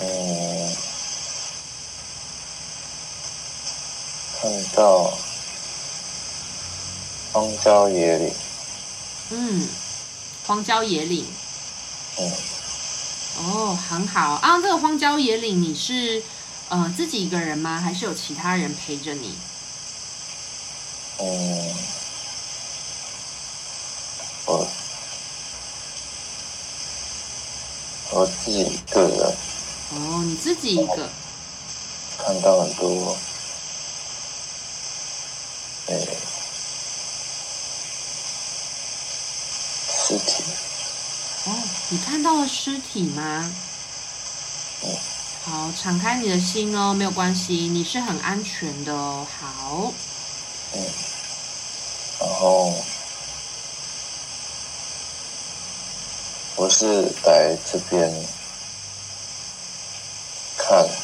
嗯，看到荒郊野岭。嗯，荒郊野岭。嗯。哦，很好啊！这个荒郊野岭，你是呃自己一个人吗？还是有其他人陪着你？嗯，我我自己一个人。哦，你自己一个。看到很多，哎，尸体。哦，你看到了尸体吗？嗯。好，敞开你的心哦，没有关系，你是很安全的哦。好。嗯。然后，我是来这边看，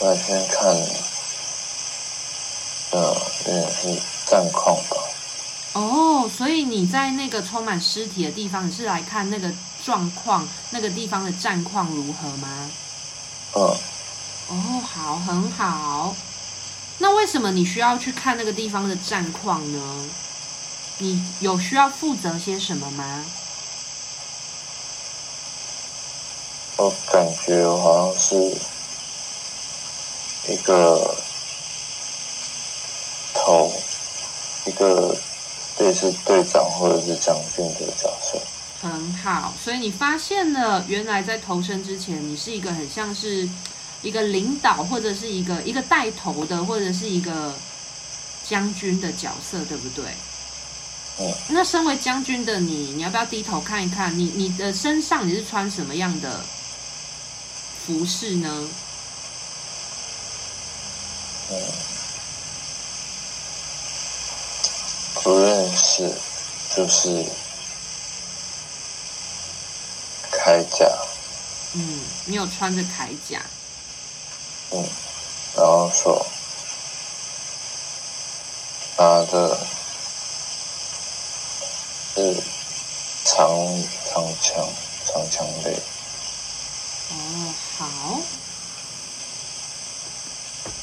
我来这边看，呃，有点是战况吧。哦，所以你在那个充满尸体的地方，你是来看那个状况，那个地方的战况如何吗？嗯。哦，好，很好。那为什么你需要去看那个地方的战况呢？你有需要负责些什么吗？我感觉我好像是一个头，一个。类似队长或者是将军的角色，很好。所以你发现了，原来在投身之前，你是一个很像是一个领导，或者是一个一个带头的，或者是一个将军的角色，对不对？嗯。那身为将军的你，你要不要低头看一看？你你的身上你是穿什么样的服饰呢？嗯。不认识，就是铠甲。嗯，你有穿着铠甲。嗯，然后手拿着是长长枪，长枪类。哦，好。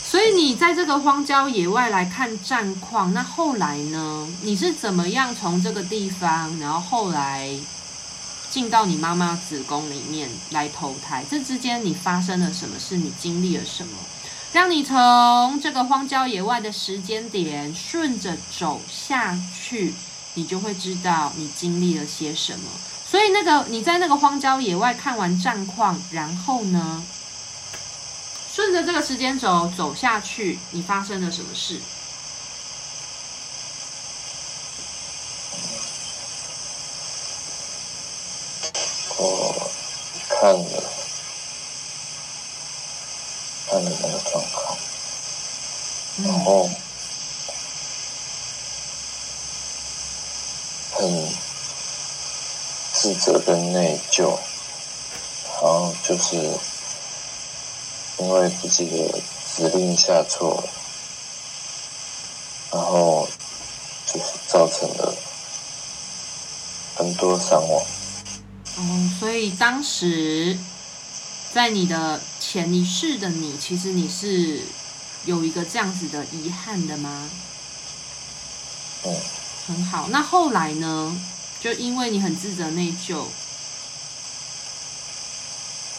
所你在这个荒郊野外来看战况，那后来呢？你是怎么样从这个地方，然后后来进到你妈妈子宫里面来投胎？这之间你发生了什么事？你经历了什么？让你从这个荒郊野外的时间点顺着走下去，你就会知道你经历了些什么。所以那个你在那个荒郊野外看完战况，然后呢？顺着这个时间轴走下去，你发生了什么事？我看了，看了那个状况，然后很自责跟内疚，然后就是。因为自己的指令下错，然后就是造成了很多伤亡。哦，所以当时在你的潜意识的你，其实你是有一个这样子的遗憾的吗？嗯，很好。那后来呢？就因为你很自责内疚，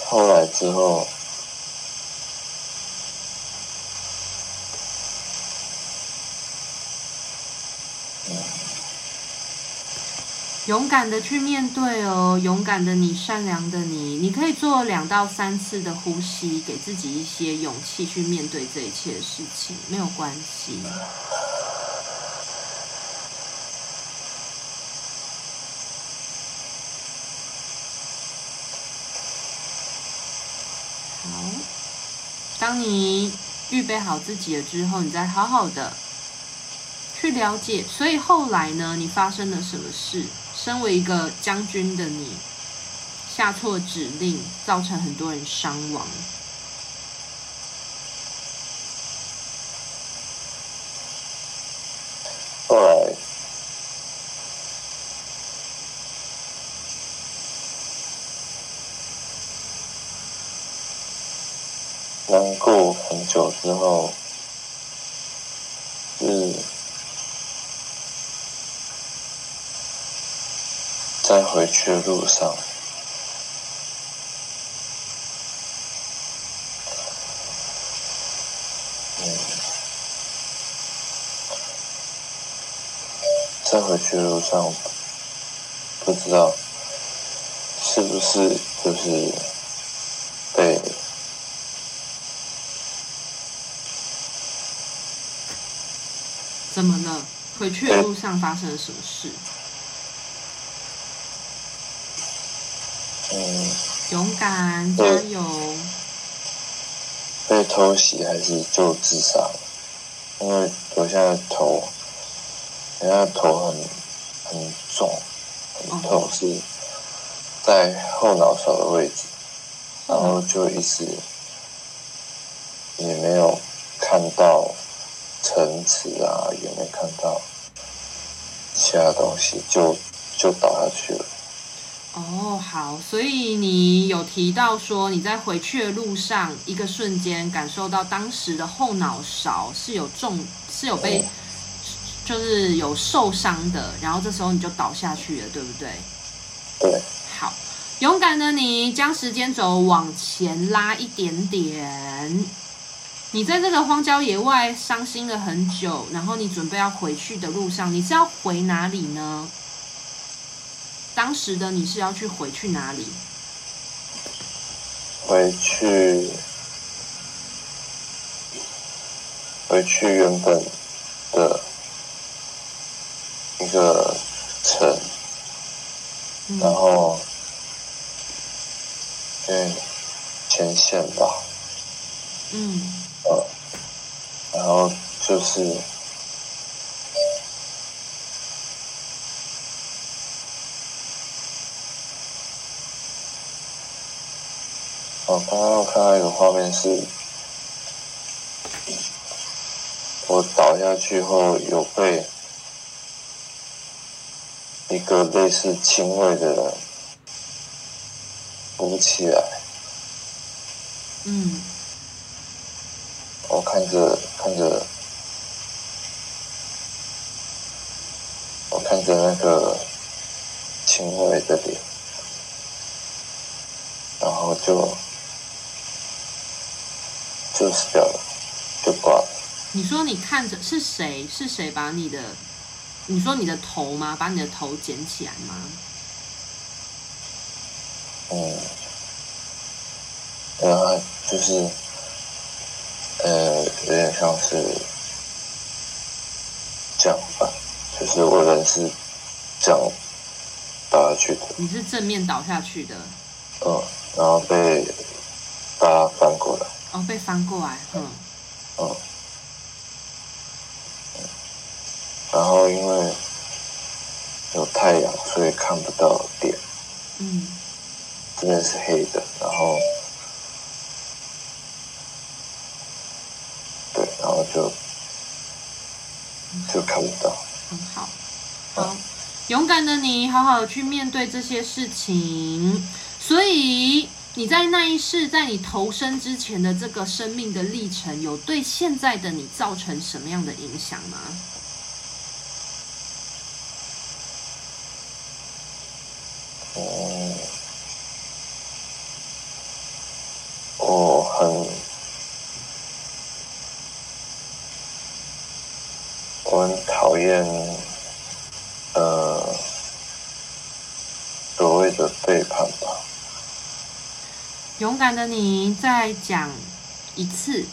后来之后。勇敢的去面对哦，勇敢的你，善良的你，你可以做两到三次的呼吸，给自己一些勇气去面对这一切的事情，没有关系。好，当你预备好自己了之后，你再好好的去了解，所以后来呢？你发生了什么事？身为一个将军的你，下错指令，造成很多人伤亡。对。难过很久之后，是。在回去的路上，嗯，在回去的路上，不知道是不是就是被。怎么了？回去的路上发生了什么事？嗯，勇敢，加油！被偷袭还是就自杀了？因为我现在头，现在头很很重，很痛，是在后脑勺的位置，然后就一直也没有看到。层次啊，也没看到其他东西，就就倒下去了。哦，好，所以你有提到说你在回去的路上，一个瞬间感受到当时的后脑勺是有重，是有被，嗯、就是有受伤的，然后这时候你就倒下去了，对不对？对。好，勇敢的你将时间轴往前拉一点点。你在这个荒郊野外伤心了很久，然后你准备要回去的路上，你是要回哪里呢？当时的你是要去回去哪里？回去，回去原本的一个城，嗯、然后，对，前线吧。嗯。呃，然后就是，我刚刚我看到一个画面是，我倒下去后有被一个类似亲卫的人扶起来。嗯。我看着看着，我看着那个亲卫的脸，然后就就死掉了，就挂了。你说你看着是谁？是谁把你的？你说你的头吗？把你的头捡起来吗？嗯，然后就是。呃，有点像是这样吧，就是我人是这样倒下去的。你是正面倒下去的。嗯，然后被大家翻过来。哦，被翻过来，嗯。嗯。然后因为有太阳，所以看不到点。嗯。这边是黑的，然后。就就看不到。很好，好，勇敢的你，好好的去面对这些事情。所以你在那一世，在你投生之前的这个生命的历程，有对现在的你造成什么样的影响吗？嗯，我很。我很讨厌，呃，所谓的背叛吧。勇敢的你，再讲一次，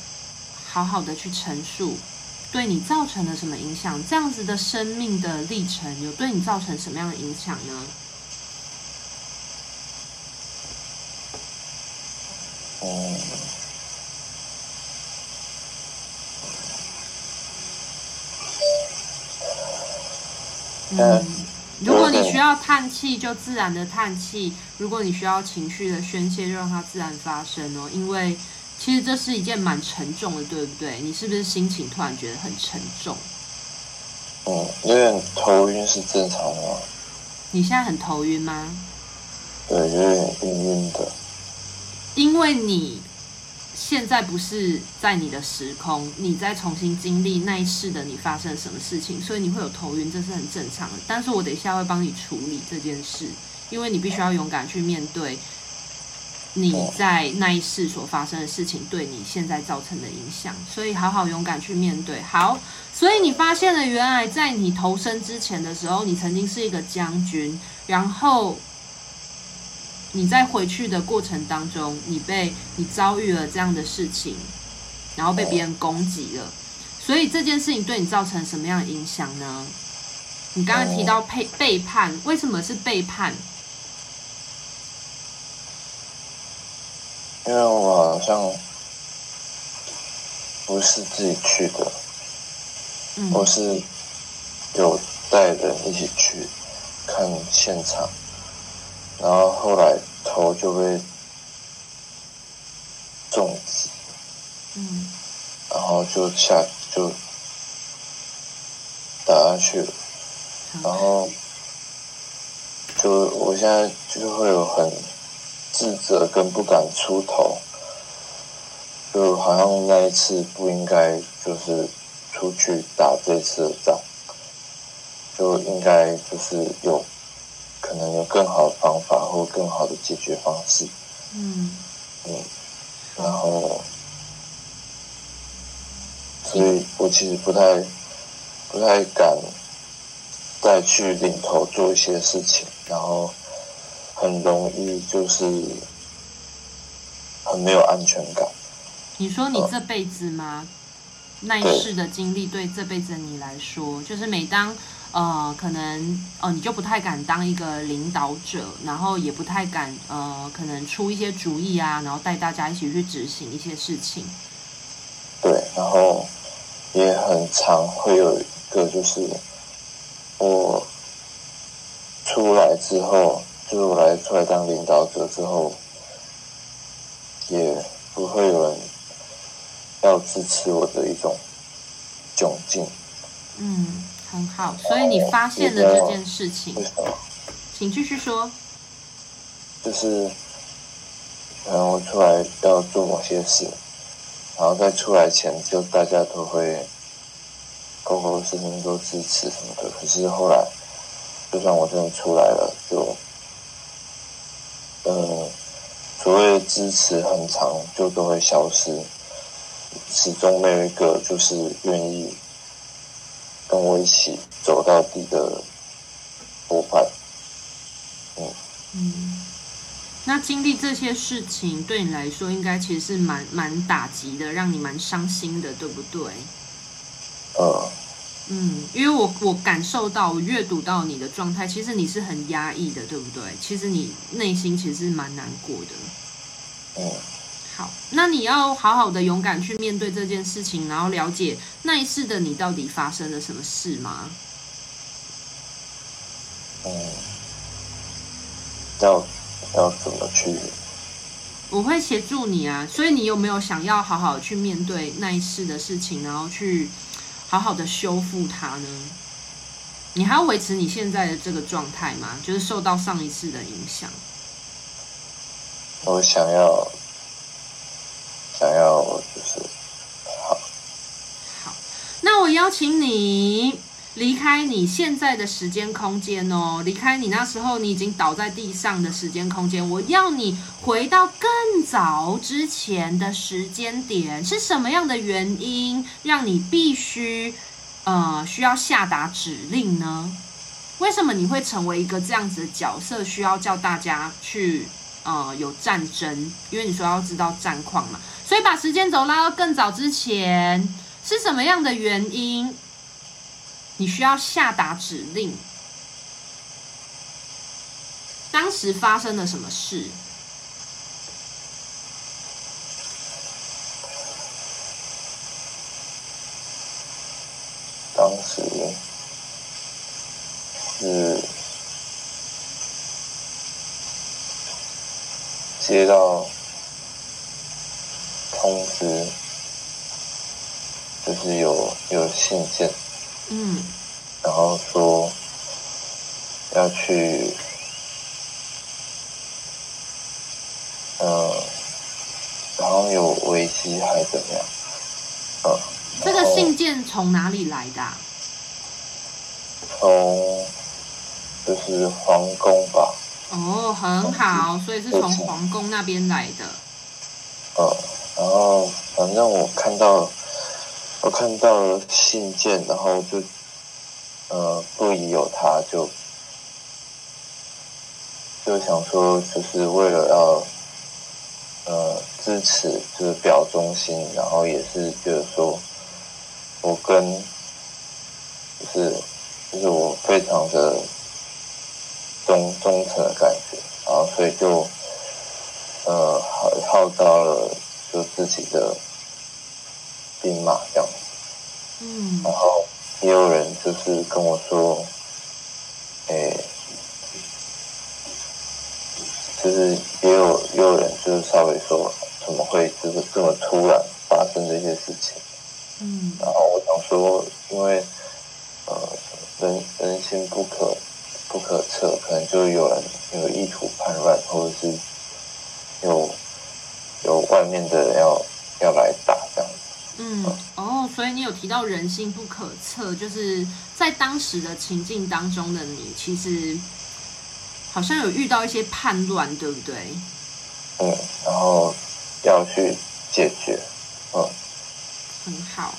好好的去陈述，对你造成了什么影响？这样子的生命的历程，有对你造成什么样的影响呢？哦。嗯，要叹气，就自然的叹气；如果你需要情绪的宣泄，就让它自然发生哦。因为其实这是一件蛮沉重的，对不对？你是不是心情突然觉得很沉重？嗯，有点头晕是正常的吗？你现在很头晕吗？对，有点晕晕的。因为你现在不是在你的时空，你在重新经历那一世的你发生什么事情，所以你会有头晕，这是很正常的。但是我等一下会帮你处理这件事，因为你必须要勇敢去面对你在那一世所发生的事情对你现在造成的影响，所以好好勇敢去面对。好，所以你发现了原来在你投生之前的时候，你曾经是一个将军，然后。你在回去的过程当中，你被你遭遇了这样的事情，然后被别人攻击了，所以这件事情对你造成什么样的影响呢？你刚刚提到背背叛，为什么是背叛？因为我好像不是自己去的，嗯，我是有带人一起去看现场。然后后来头就被重击，嗯，然后就下就打下去了，然后就我现在就会有很自责跟不敢出头，就好像那一次不应该就是出去打这次的仗，就应该就是有。可能有更好的方法或更好的解决方式。嗯嗯，然后，所以我其实不太不太敢再去领头做一些事情，然后很容易就是很没有安全感。你说你这辈子吗？嗯、那一世的经历对这辈子的你来说，就是每当。呃，可能呃，你就不太敢当一个领导者，然后也不太敢呃，可能出一些主意啊，然后带大家一起去执行一些事情。对，然后也很常会有一个，就是我出来之后，就是我来出来当领导者之后，也不会有人要支持我的一种窘境。嗯。很好，所以你发现了这件事情，请继续说。就是，然后我出来要做某些事，然后在出来前，就大家都会，口口声声都支持什么的。可是后来，就算我真的出来了，就，嗯，所谓的支持很长，就都会消失，始终没有一个就是愿意。跟我一起走到底的伙伴，嗯嗯，那经历这些事情对你来说，应该其实是蛮蛮打击的，让你蛮伤心的，对不对？呃，嗯，因为我我感受到，我阅读到你的状态，其实你是很压抑的，对不对？其实你内心其实是蛮难过的，嗯。好，那你要好好的勇敢去面对这件事情，然后了解那一世的你到底发生了什么事吗？嗯，要要怎么去？我会协助你啊，所以你有没有想要好好去面对那一世的事情，然后去好好的修复它呢？你还要维持你现在的这个状态吗？就是受到上一次的影响？我想要。想要就是好，好，那我邀请你离开你现在的时间空间哦，离开你那时候你已经倒在地上的时间空间。我要你回到更早之前的时间点，是什么样的原因让你必须呃需要下达指令呢？为什么你会成为一个这样子的角色，需要叫大家去呃有战争？因为你说要知道战况嘛。所以把时间轴拉到更早之前，是什么样的原因？你需要下达指令。当时发生了什么事？当时是接到。通知就是有有信件，嗯，然后说要去，嗯，然后有危机还怎么样？嗯，这个信件从哪里来的啊？从就是皇宫吧。哦，很好，所以是从皇宫那边来的。嗯，然然后反正我看到，我看到了信件，然后就呃不疑有他，就就想说，就是为了要呃支持，就是表忠心，然后也是觉得说，我跟就是就是我非常的忠忠诚的感觉，然后所以就。呃，号号召了就自己的兵马这样子，嗯，然后也有人就是跟我说，诶，就是也有也有人就是稍微说，怎么会就是这么突然发生这些事情，嗯，然后我想说，因为呃人人心不可不可测，可能就有人有意图叛乱，或者是。有有外面的人要要来打这样子，嗯，哦，所以你有提到人性不可测，就是在当时的情境当中的你，其实好像有遇到一些叛乱，对不对？嗯，然后要去解决，嗯，很好。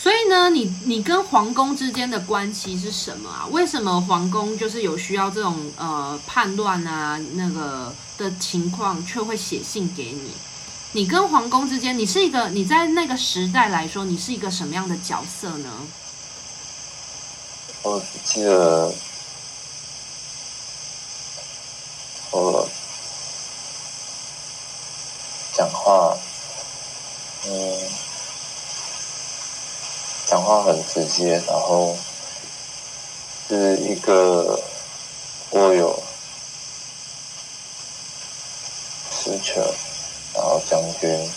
所以呢，你你跟皇宫之间的关系是什么啊？为什么皇宫就是有需要这种呃叛乱啊那个的情况，却会写信给你？你跟皇宫之间，你是一个你在那个时代来说，你是一个什么样的角色呢？我记得我讲话，嗯。讲话很直接，然后是一个我有实权，然后将军，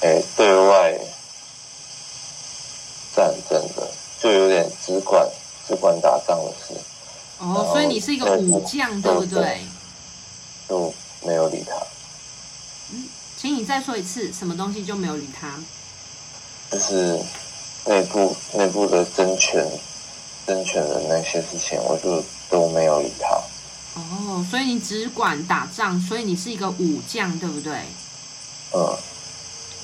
哎，对外战争的，就有点只管只管打仗的事。哦，所以你是一个武将，对不对？就没有理他。嗯，请你再说一次，什么东西就没有理他？就是内部内部的争权争权的那些事情，我就都没有理他。哦，所以你只管打仗，所以你是一个武将，对不对？嗯，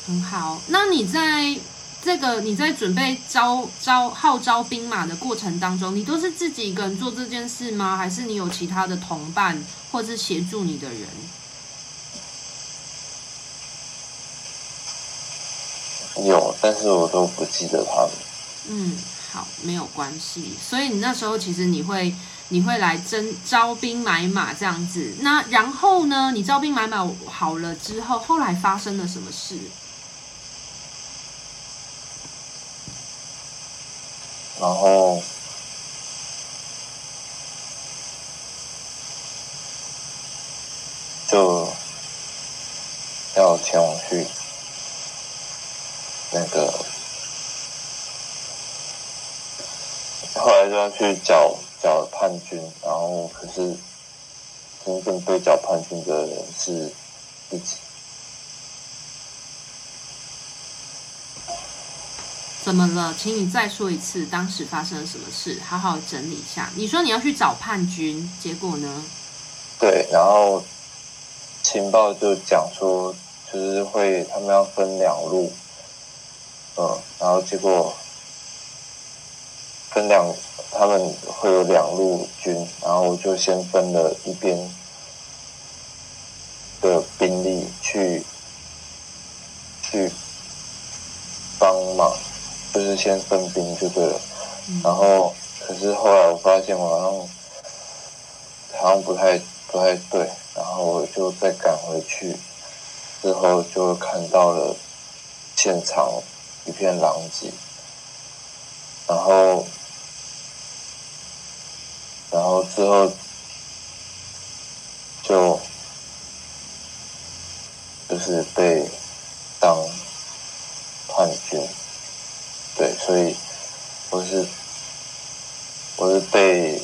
很好。那你在这个你在准备招招号召兵马的过程当中，你都是自己一个人做这件事吗？还是你有其他的同伴，或是协助你的人？有，但是我都不记得他们。嗯，好，没有关系。所以你那时候其实你会你会来征招兵买马这样子。那然后呢？你招兵买马好了之后，后来发生了什么事？然后就要前往去。那个后来就要去缴缴叛军，然后可是真正被缴叛军的人是自己。怎么了？请你再说一次，当时发生了什么事？好好整理一下。你说你要去找叛军，结果呢？对，然后情报就讲说，就是会他们要分两路。嗯，然后结果分两，他们会有两路军，然后我就先分了一边的兵力去去帮忙，就是先分兵就对了。然后可是后来我发现我好像好像不太不太对，然后我就再赶回去，之后就看到了现场。一片狼藉，然后，然后之后就就是被当叛军，对，所以我是我是被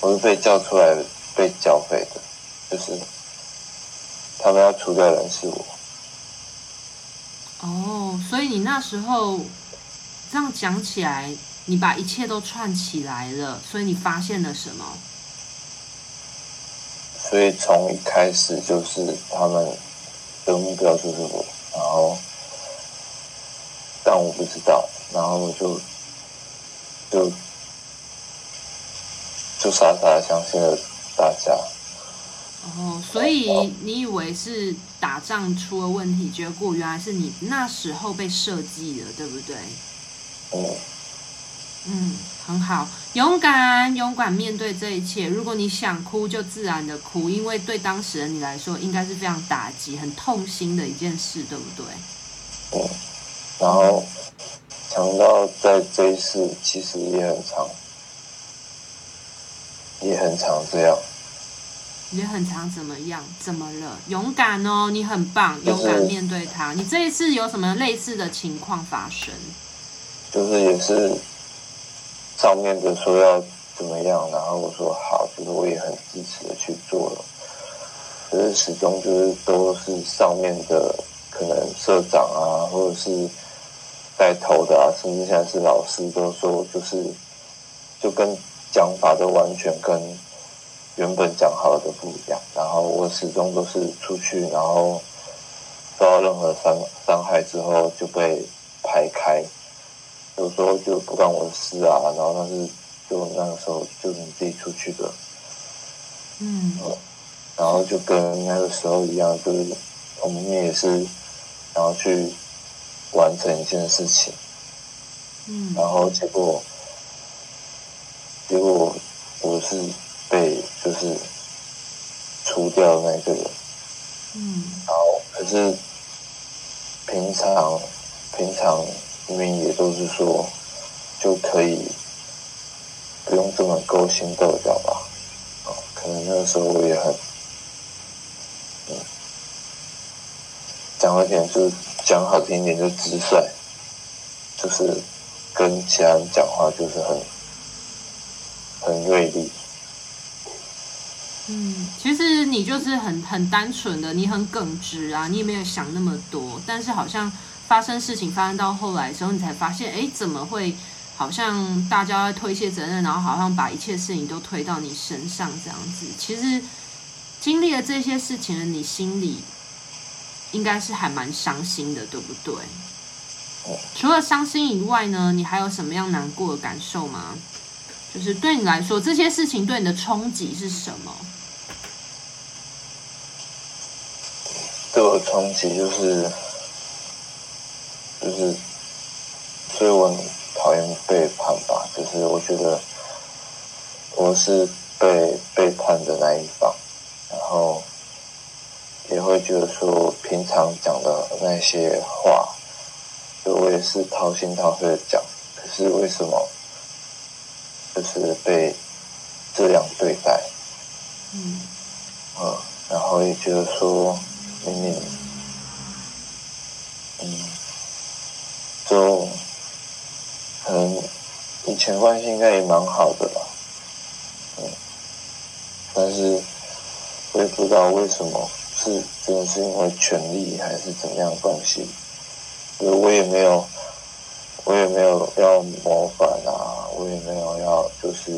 我是被叫出来被剿匪的，就是他们要除掉人是我。哦，所以你那时候这样讲起来，你把一切都串起来了，所以你发现了什么？所以从一开始就是他们的目标就是我，然后但我不知道，然后我就就就傻傻的相信了大家。哦，所以你以为是打仗出了问题，结果原来是你那时候被设计了，对不对？哦。嗯，很好，勇敢，勇敢面对这一切。如果你想哭，就自然的哭，因为对当时的你来说，应该是非常打击、很痛心的一件事，对不对？对。然后想到在这一世，其实也很长，也很长这样。也很常怎么样？怎么了？勇敢哦，你很棒，勇敢面对它。你这一次有什么类似的情况发生？就是也是上面的说要怎么样，然后我说好，就是我也很支持的去做了。可是始终就是都是上面的，可能社长啊，或者是带头的啊，甚至现在是老师都说，就是就跟讲法都完全跟。原本讲好的不一样，然后我始终都是出去，然后受到任何伤伤害之后就被排开，有时候就不关我的事啊，然后但是就那个时候就是你自己出去的，嗯，然后就跟那个时候一样，就是我们也是然后去完成一件事情，嗯，然后结果结果我是。被就是除掉的那个人，嗯，然后可是平常平常因为也都是说就可以不用这么勾心斗角吧，哦，可能那个时候我也很，嗯，讲好点就讲好听一点就直率，就是跟其他人讲话就是很很锐利。嗯，其实你就是很很单纯的，你很耿直啊，你也没有想那么多。但是好像发生事情发生到后来的时候，你才发现，哎，怎么会好像大家在推卸责任，然后好像把一切事情都推到你身上这样子。其实经历了这些事情你心里应该是还蛮伤心的，对不对？哦除了伤心以外呢，你还有什么样难过的感受吗？就是对你来说，这些事情对你的冲击是什么？对我的冲击就是，就是，所以我很讨厌背叛吧。就是我觉得我是被背叛的那一方，然后也会觉得说，平常讲的那些话，就我也是掏心掏肺的讲，可是为什么？就是被这样对待，嗯，嗯，然后也觉得说，明明，嗯，就可能以前关系应该也蛮好的吧，嗯，但是我也不知道为什么是真的是因为权力还是怎样的关系，因为我也没有。我也没有要谋反啊，我也没有要就是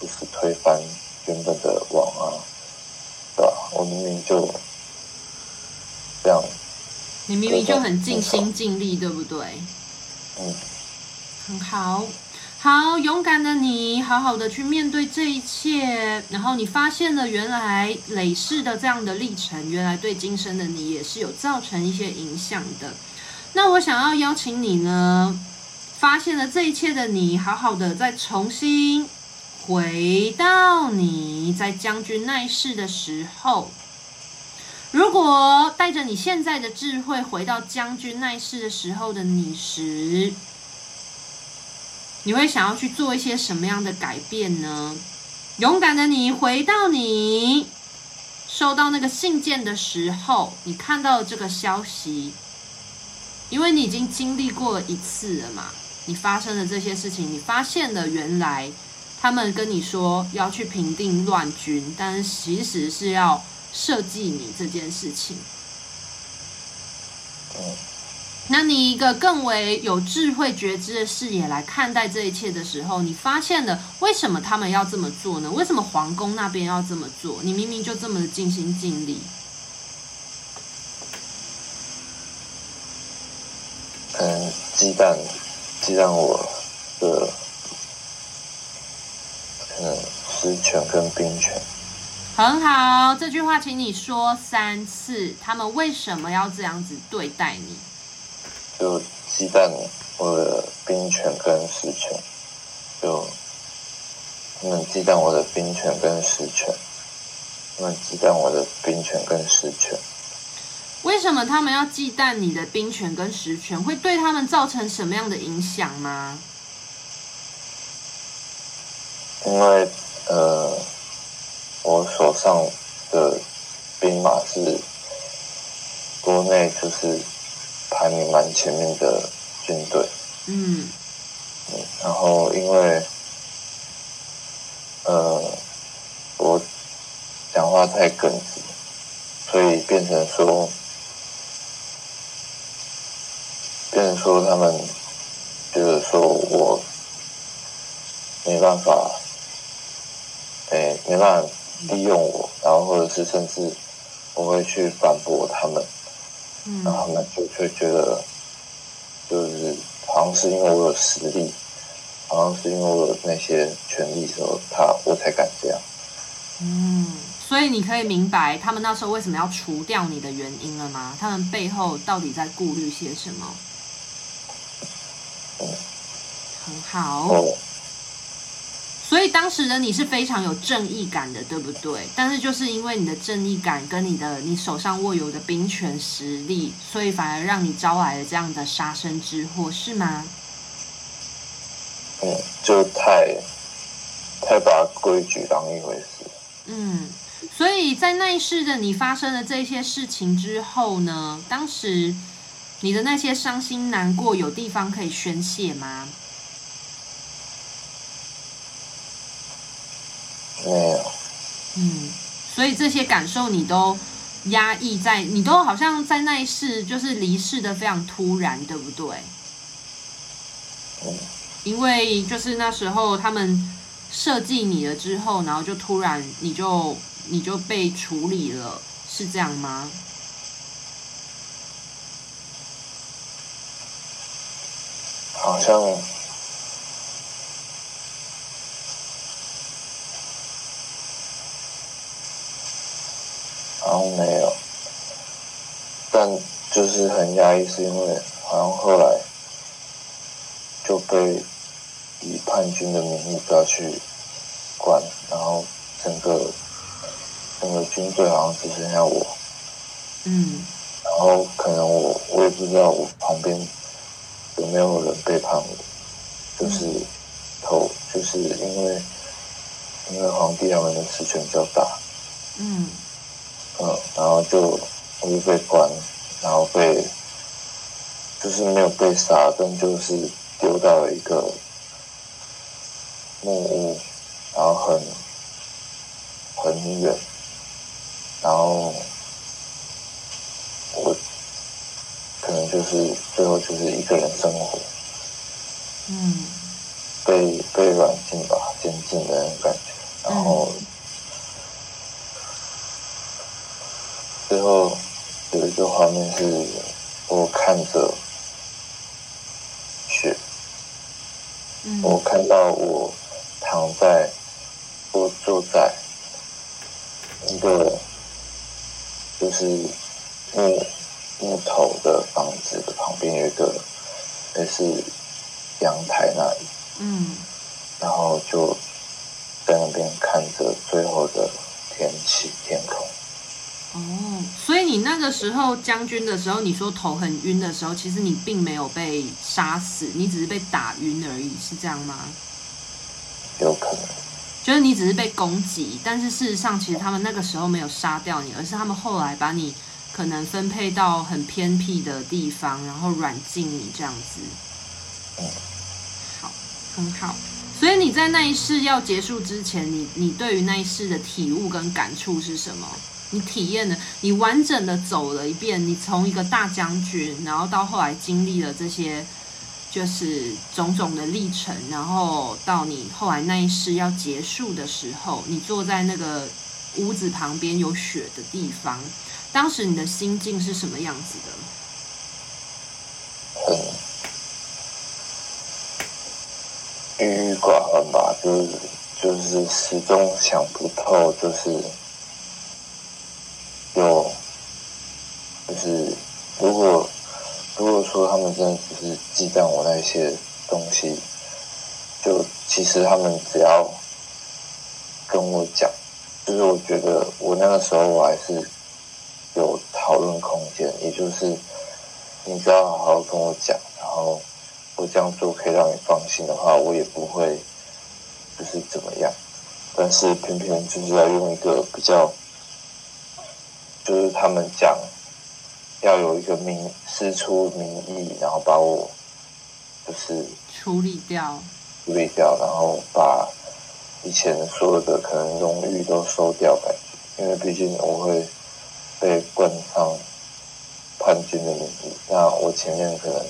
就是推翻原本的网啊，对吧？我明明就这样，你明明就很尽心尽力，对不对？嗯，很好，好勇敢的你，好好的去面对这一切，然后你发现了原来累世的这样的历程，原来对今生的你也是有造成一些影响的。那我想要邀请你呢，发现了这一切的你，好好的再重新回到你在将军那世的时候，如果带着你现在的智慧回到将军那一世的时候的你时，你会想要去做一些什么样的改变呢？勇敢的你回到你收到那个信件的时候，你看到了这个消息。因为你已经经历过一次了嘛，你发生的这些事情，你发现了原来他们跟你说要去平定乱军，但是其实是要设计你这件事情。那你一个更为有智慧觉知的视野来看待这一切的时候，你发现了为什么他们要这么做呢？为什么皇宫那边要这么做？你明明就这么的尽心尽力。嗯，鸡蛋，鸡蛋，我的，嗯，实权跟兵权。很好，这句话请你说三次。他们为什么要这样子对待你？就鸡蛋，我的兵权跟实权，就他们鸡蛋我的兵权跟实权，他们鸡蛋我的兵权跟实权。为什么他们要忌惮你的兵权跟实权？会对他们造成什么样的影响吗？因为呃，我手上的兵马是国内就是。排名蛮前面的军队，嗯，然后因为，呃，我讲话太耿直，所以变成说，变成说他们觉得说我没办法，哎，没办法利用我，然后或者是甚至我会去反驳他们。然后他们就会觉得，就是好像是因为我有实力，好像是因为我有那些权力时候，他我才敢这样。嗯，所以你可以明白他们那时候为什么要除掉你的原因了吗？他们背后到底在顾虑些什么？嗯，很好。哦所以当时的你是非常有正义感的，对不对？但是就是因为你的正义感跟你的你手上握有的兵权实力，所以反而让你招来了这样的杀身之祸，是吗？嗯，就太太把规矩当一回事。嗯，所以在那一世的你发生了这些事情之后呢，当时你的那些伤心难过有地方可以宣泄吗？没有，嗯，所以这些感受你都压抑在，你都好像在那一世就是离世的非常突然，对不对？哦，因为就是那时候他们设计你了之后，然后就突然你就你就被处理了，是这样吗？好像。好像没有，但就是很压抑，是因为好像后来就被以叛军的名义抓去关，然后整个整个军队好像只剩下我，嗯，然后可能我我也不知道我旁边有没有人背叛我，就是头就是因为因为皇帝他们的实权比较大，嗯。嗯，然后就我就被关，然后被就是没有被杀，但就是丢到了一个木屋，然后很很远，然后我可能就是最后就是一个人生活，嗯，被被软禁吧，监禁的那种感觉，然后。嗯最后有一个画面是，我看着雪，嗯，我看到我躺在，我坐在一个就是木木头的房子的旁边有一个类似阳台那里，嗯，然后就在那边看着最后的天气天空。哦，所以你那个时候将军的时候，你说头很晕的时候，其实你并没有被杀死，你只是被打晕而已，是这样吗？有可能，就是你只是被攻击，但是事实上，其实他们那个时候没有杀掉你，而是他们后来把你可能分配到很偏僻的地方，然后软禁你这样子。嗯，好，很好。所以你在那一世要结束之前，你你对于那一世的体悟跟感触是什么？你体验了，你完整的走了一遍，你从一个大将军，然后到后来经历了这些，就是种种的历程，然后到你后来那一世要结束的时候，你坐在那个屋子旁边有雪的地方，当时你的心境是什么样子的？郁郁寡欢吧，就是就是始终想不透，就是有就是如果如果说他们真的只是忌惮我那些东西，就其实他们只要跟我讲，就是我觉得我那个时候我还是有讨论空间，也就是你只要好好跟我讲，然后。我这样做可以让你放心的话，我也不会就是怎么样。但是偏偏就是要用一个比较，就是他们讲要有一个名师出名义，然后把我就是处理掉，处理掉，然后把以前所有的可能荣誉都收掉，感觉，因为毕竟我会被冠上叛军的名义，那我前面可能。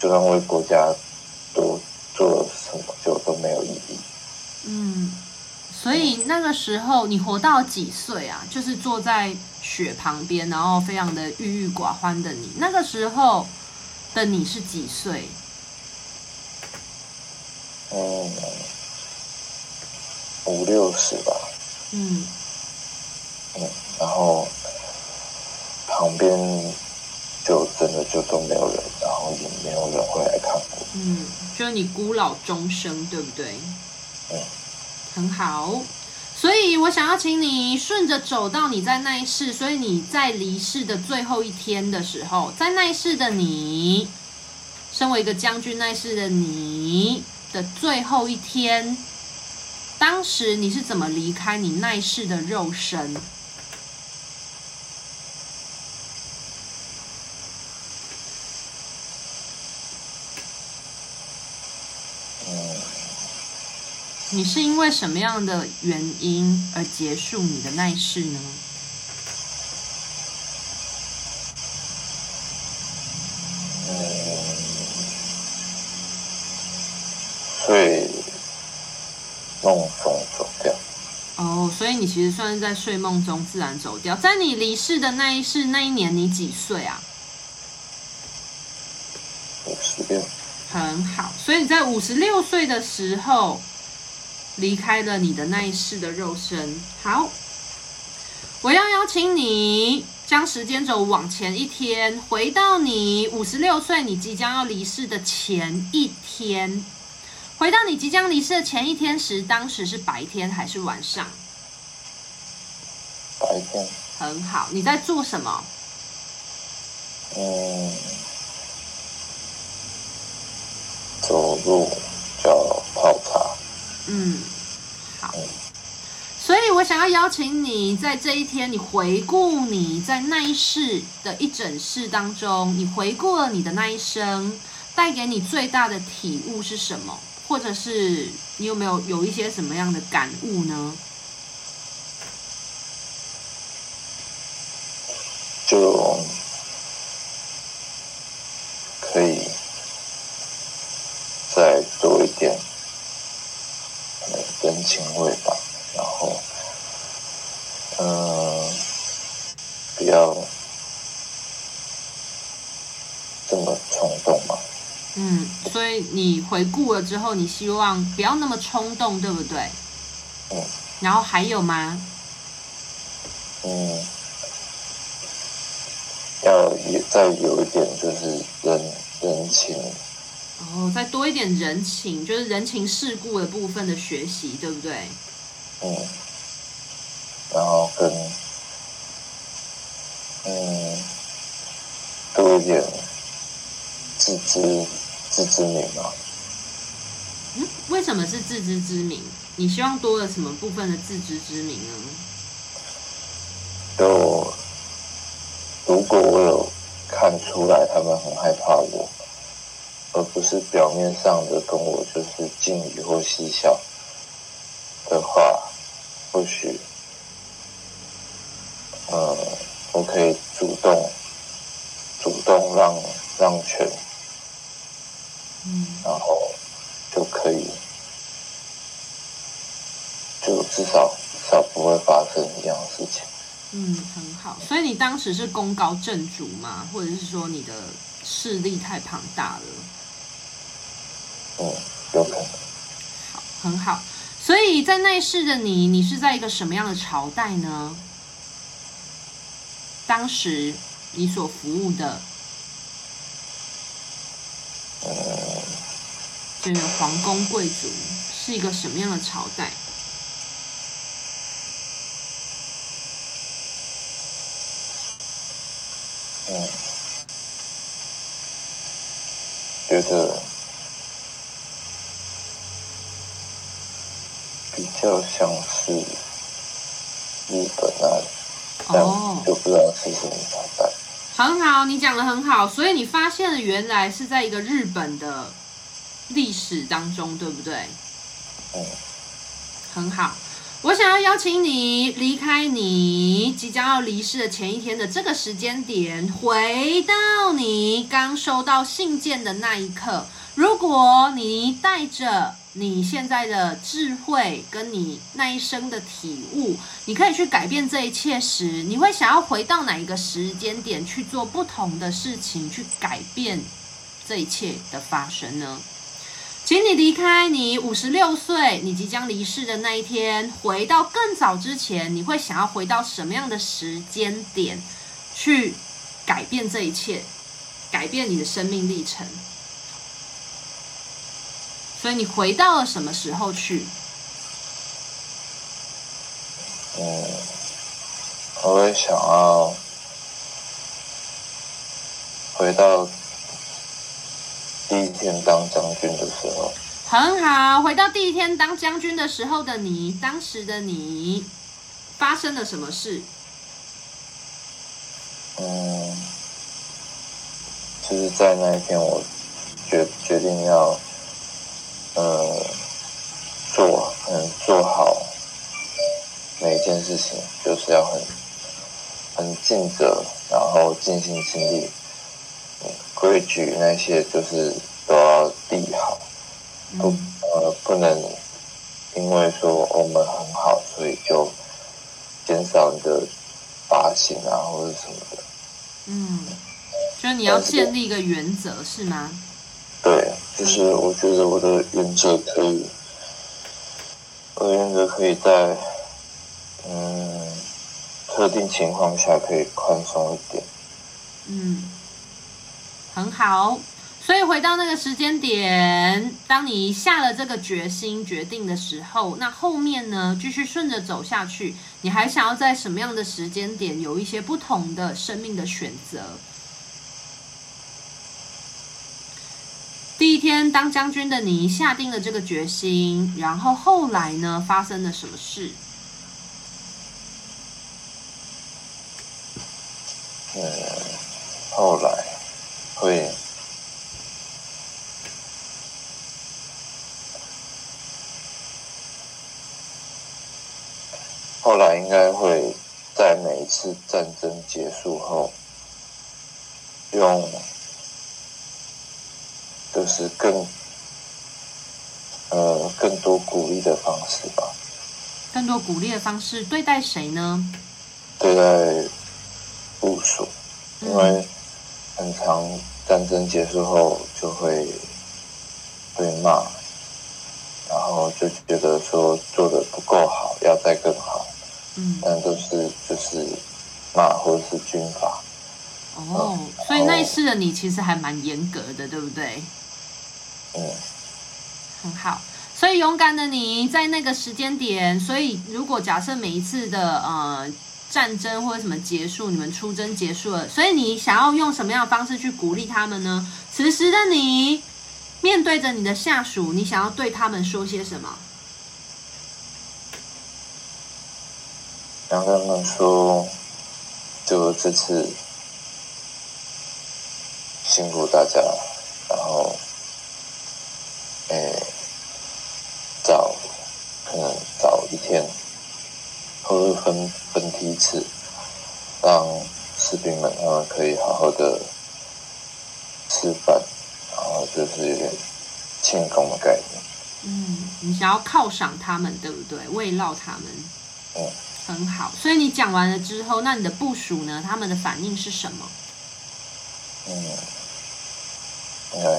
就算为国家多做了什么，就都没有意义。嗯，所以那个时候你活到几岁啊？就是坐在雪旁边，然后非常的郁郁寡欢的你，那个时候的你是几岁？嗯，五六十吧。嗯嗯，然后旁边。就真的就都没有人，然后也没有人会来看我。嗯，就是你孤老终生，对不对？嗯，很好。所以我想要请你顺着走到你在那一世，所以你在离世的最后一天的时候，在那一世的你，身为一个将军，那一世的你的最后一天，当时你是怎么离开你那一世的肉身？你是因为什么样的原因而结束你的那一世呢？嗯，睡梦中走掉。哦，所以你其实算是在睡梦中自然走掉。在你离世的那一世那一年，你几岁啊？五十六。很好，所以你在五十六岁的时候。离开了你的那一世的肉身。好，我要邀请你将时间轴往前一天，回到你五十六岁，你即将要离世的前一天。回到你即将离世的前一天时，当时是白天还是晚上？白天。很好，你在做什么？嗯，走路叫。嗯，好。所以我想要邀请你在这一天，你回顾你在那一世的一整世当中，你回顾了你的那一生，带给你最大的体悟是什么？或者是你有没有有一些什么样的感悟呢？就可以再多一点。人情味吧，然后，嗯、呃，不要这么冲动嘛。嗯，所以你回顾了之后，你希望不要那么冲动，对不对？嗯。然后还有吗？嗯，要有再有一点，就是人人情。然后再多一点人情，就是人情世故的部分的学习，对不对？嗯。然后跟嗯多一点自知自知之明啊。嗯，为什么是自知之明？你希望多了什么部分的自知之明呢？就如果我有看出来，他们很害怕我。而不是表面上的跟我就是敬语或嬉笑的话，或许，呃，我可以主动主动让让权，嗯，然后就可以，就至少至少不会发生一样的事情。嗯，很好。所以你当时是功高震主吗？或者是说你的势力太庞大了？嗯，有可能。好，很好。所以在那世的你，你是在一个什么样的朝代呢？当时你所服务的，嗯，这个皇宫贵族是一个什么样的朝代？嗯，觉得比较像是日本那里，但就不知道是什么。很好，你讲得很好，所以你发现了原来是在一个日本的历史当中，对不对？哦，很好。我想要邀请你离开你即将要离世的前一天的这个时间点，回到你刚收到信件的那一刻。如果你带着你现在的智慧跟你那一生的体悟，你可以去改变这一切时，你会想要回到哪一个时间点去做不同的事情，去改变这一切的发生呢？请你离开你五十六岁，你即将离世的那一天，回到更早之前，你会想要回到什么样的时间点去改变这一切，改变你的生命历程？所以你回到了什么时候去？嗯，我也想要回到。第一天当将军的时候，很好。回到第一天当将军的时候的你，当时的你发生了什么事？嗯，就是在那一天，我决决定要，呃，做嗯做好每一件事情，就是要很很尽责，然后尽心尽力。规矩那些就是都要立好，不呃不能因为说我们很好，所以就减少你的发型啊或者什么的。嗯，就是你要建立一个原则是吗？对，就是我觉得我的原则可以，我的原则可以在嗯特定情况下可以宽松一点。嗯。很好，所以回到那个时间点，当你下了这个决心决定的时候，那后面呢，继续顺着走下去，你还想要在什么样的时间点有一些不同的生命的选择？第一天当将军的你下定了这个决心，然后后来呢，发生了什么事？嗯，后来。会，后来应该会在每一次战争结束后，用就是更呃更多鼓励的方式吧。更多鼓励的方式对待谁呢？对待部署，因为很长。战争结束后就会被骂，然后就觉得说做的不够好，要再更好。嗯，但都是就是骂或者是军阀。哦，所以那一世的你其实还蛮严格的，对不对？嗯，很好。所以勇敢的你在那个时间点，所以如果假设每一次的呃。战争或者什么结束，你们出征结束了，所以你想要用什么样的方式去鼓励他们呢？此时的你面对着你的下属，你想要对他们说些什么？想跟他们说，就这次辛苦大家，然后，诶、早，可能早一天，或分分批次，让士兵们他们可以好好的吃饭，然后就是有点庆功的概念。嗯，你想要犒赏他们，对不对？慰劳他们。嗯，很好。所以你讲完了之后，那你的部署呢？他们的反应是什么？嗯。应该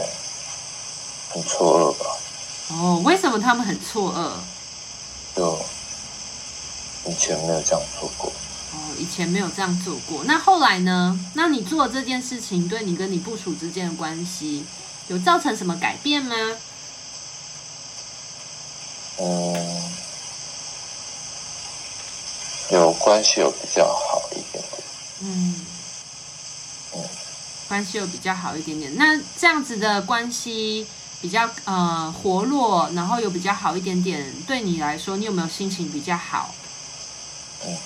很错愕吧。哦，为什么他们很错愕？就以前没有这样做过。哦，以前没有这样做过。那后来呢？那你做这件事情，对你跟你部署之间的关系，有造成什么改变吗？嗯，有关系有比较好一点点。嗯嗯，关系又比较好一点点。那这样子的关系。比较呃活络，然后有比较好一点点。对你来说，你有没有心情比较好？嗯，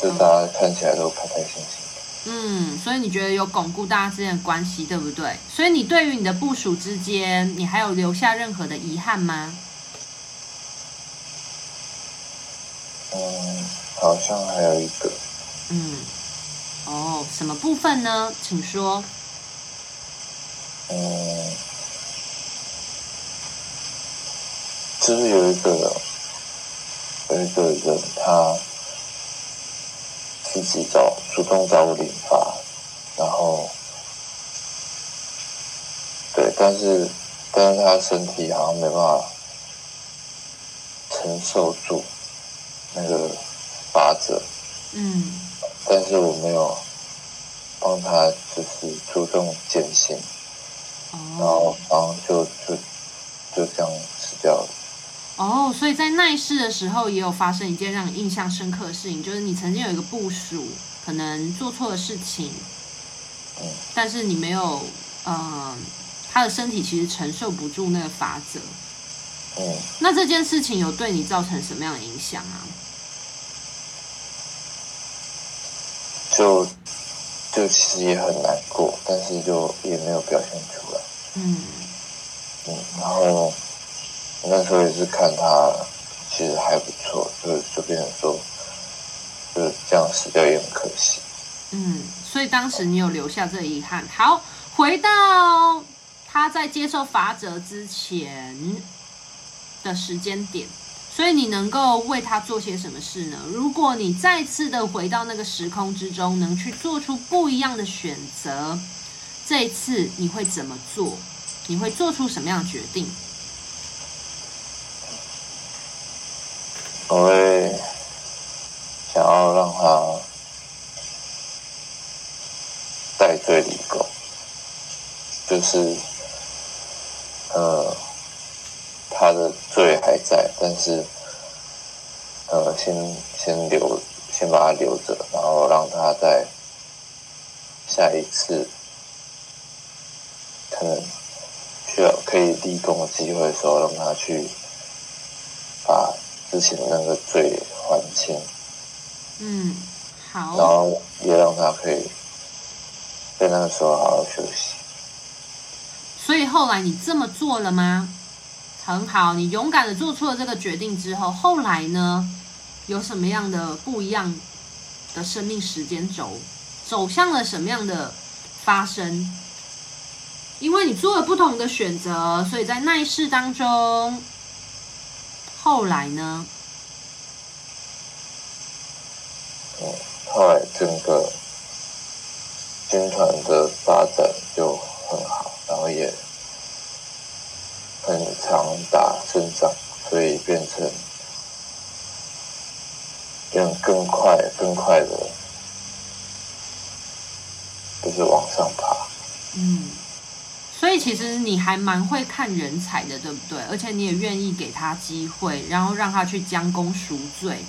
就大家看起来都开开心心。嗯，所以你觉得有巩固大家之间的关系，对不对？所以你对于你的部署之间，你还有留下任何的遗憾吗？嗯，好像还有一个。嗯，哦，什么部分呢？请说。嗯。就是有一个有一个人，他自己找主动找我理发，然后对，但是但是他身体好像没办法承受住那个法者，嗯，但是我没有帮他，就是注重减刑，哦，然后然后就就就这样死掉了。哦，oh, 所以在那世的时候，也有发生一件让你印象深刻的事情，就是你曾经有一个部署可能做错了事情，嗯，但是你没有，呃，他的身体其实承受不住那个法则，嗯，那这件事情有对你造成什么样的影响啊？就就其实也很难过，但是就也没有表现出来，嗯，嗯，然后。那时候也是看他，其实还不错，就就变成说，就是这样死掉也很可惜。嗯，所以当时你有留下这遗憾。好，回到他在接受法者之前的时间点，所以你能够为他做些什么事呢？如果你再次的回到那个时空之中，能去做出不一样的选择，这一次你会怎么做？你会做出什么样的决定？我会想要让他戴罪立功，就是呃，他的罪还在，但是呃，先先留，先把他留着，然后让他在下一次可能需要可以立功的机会的时候，让他去把。之前的那个罪还清，嗯，好，然后也让他可以在那个时候好好休息。所以后来你这么做了吗？很好，你勇敢的做出了这个决定之后，后来呢，有什么样的不一样的生命时间轴，走向了什么样的发生？因为你做了不同的选择，所以在那一世当中。后来呢？嗯，后来整个军团的发展就很好，然后也很常打胜仗，所以变成用更快、更快的，就是往上爬。嗯。所以其实你还蛮会看人才的，对不对？而且你也愿意给他机会，然后让他去将功赎罪，